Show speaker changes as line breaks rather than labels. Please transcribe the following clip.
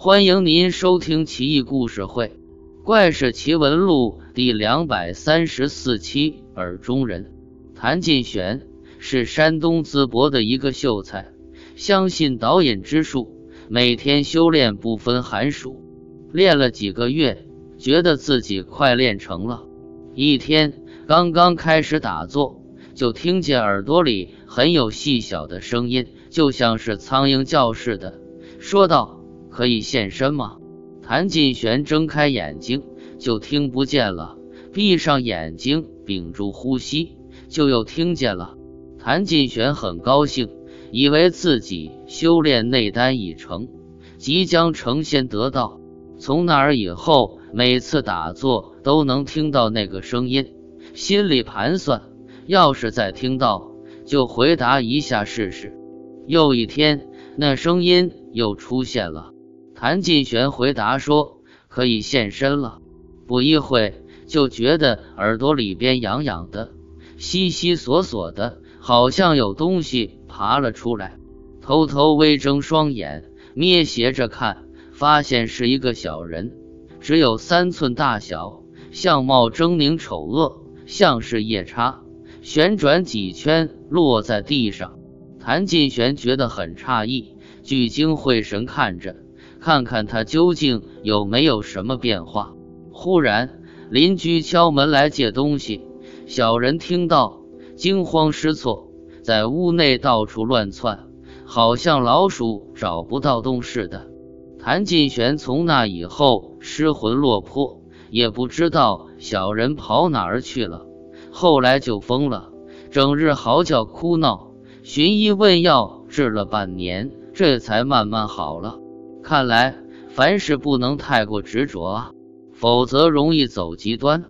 欢迎您收听《奇异故事会·怪事奇闻录》第两百三十四期。耳中人谭进玄是山东淄博的一个秀才，相信导引之术，每天修炼不分寒暑。练了几个月，觉得自己快练成了。一天刚刚开始打坐，就听见耳朵里很有细小的声音，就像是苍蝇叫似的，说道。可以现身吗？谭进玄睁开眼睛，就听不见了；闭上眼睛，屏住呼吸，就又听见了。谭进玄很高兴，以为自己修炼内丹已成，即将成仙得道。从那儿以后，每次打坐都能听到那个声音，心里盘算：要是再听到，就回答一下试试。又一天，那声音又出现了。谭进玄回答说：“可以现身了。”不一会就觉得耳朵里边痒痒的，悉悉索索的，好像有东西爬了出来。偷偷微睁双眼，咩斜着看，发现是一个小人，只有三寸大小，相貌狰狞丑恶，像是夜叉。旋转几圈，落在地上。谭进玄觉得很诧异，聚精会神看着。看看他究竟有没有什么变化。忽然，邻居敲门来借东西，小人听到，惊慌失措，在屋内到处乱窜，好像老鼠找不到洞似的。谭进玄从那以后失魂落魄，也不知道小人跑哪儿去了。后来就疯了，整日嚎叫哭闹，寻医问药治了半年，这才慢慢好了。看来凡事不能太过执着啊，否则容易走极端。